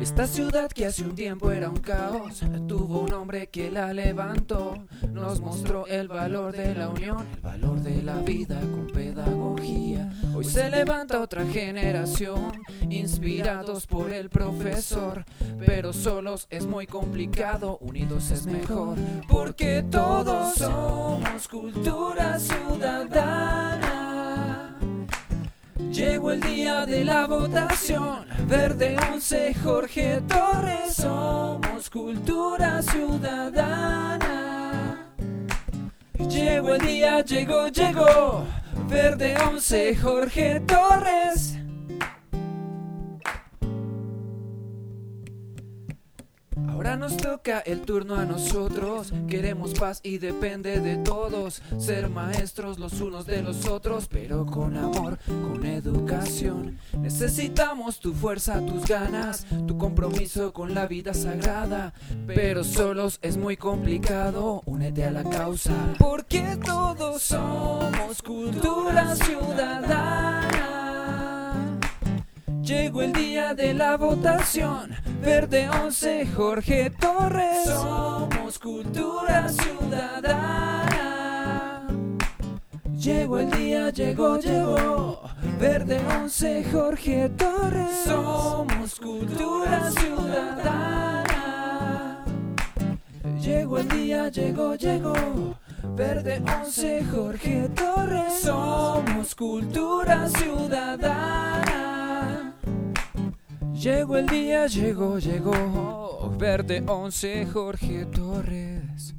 Esta ciudad que hace un tiempo era un caos, tuvo un hombre que la levantó, nos mostró el valor de la unión, el valor de la vida con pedagogía. Hoy se levanta otra generación, inspirados por el profesor, pero solos es muy complicado, unidos es mejor, porque todos somos cultura ciudadana. El día de la votación, Verde 11, Jorge Torres, somos cultura ciudadana. Llegó el día, llegó, llegó, Verde 11, Jorge Torres. Ahora nos toca el turno a nosotros. Queremos paz y depende de todos. Ser maestros los unos de los otros, pero con amor, con educación. Necesitamos tu fuerza, tus ganas, tu compromiso con la vida sagrada. Pero solos es muy complicado. Únete a la causa. Porque todos somos cultura ciudadana. Llegó el día de la votación. Verde 11, Jorge Torres. Somos cultura ciudadana. Llegó el día, llegó, llegó. Verde 11, Jorge Torres. Somos cultura ciudadana. Llegó el día, llegó, llegó. Verde 11, Jorge Torres. Somos cultura ciudadana. Llegó el día, llegó, llegó. Verde 11, Jorge Torres.